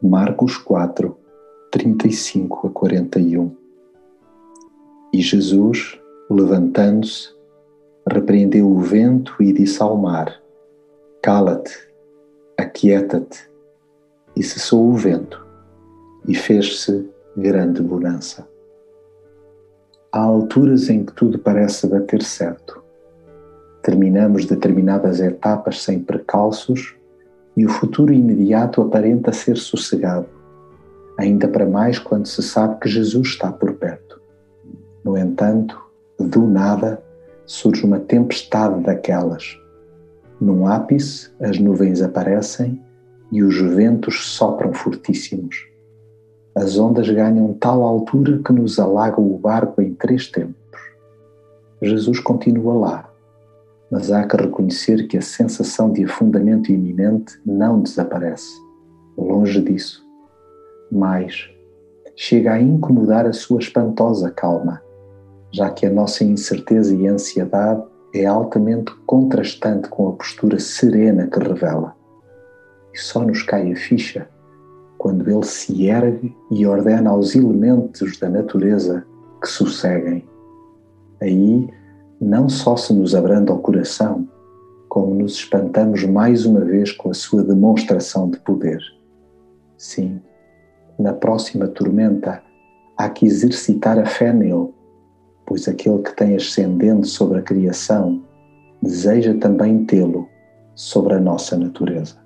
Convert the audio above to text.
Marcos 4, 35 a 41 E Jesus, levantando-se, repreendeu o vento e disse ao mar: Cala-te, aquieta-te. E cessou o vento, e fez-se grande bonança. Alturas em que tudo parece bater certo. Terminamos determinadas etapas sem precalços e o futuro imediato aparenta ser sossegado, ainda para mais quando se sabe que Jesus está por perto. No entanto, do nada, surge uma tempestade daquelas. Num ápice, as nuvens aparecem e os ventos sopram fortíssimos. As ondas ganham tal altura que nos alagam o barco em três tempos. Jesus continua lá, mas há que reconhecer que a sensação de afundamento iminente não desaparece. Longe disso. Mas chega a incomodar a sua espantosa calma já que a nossa incerteza e ansiedade é altamente contrastante com a postura serena que revela. E só nos cai a ficha quando ele se ergue e ordena aos elementos da natureza que sosseguem. Aí não só se nos abranda o coração, como nos espantamos mais uma vez com a sua demonstração de poder. Sim, na próxima tormenta há que exercitar a fé nele pois aquele que tem ascendente sobre a criação deseja também tê-lo sobre a nossa natureza.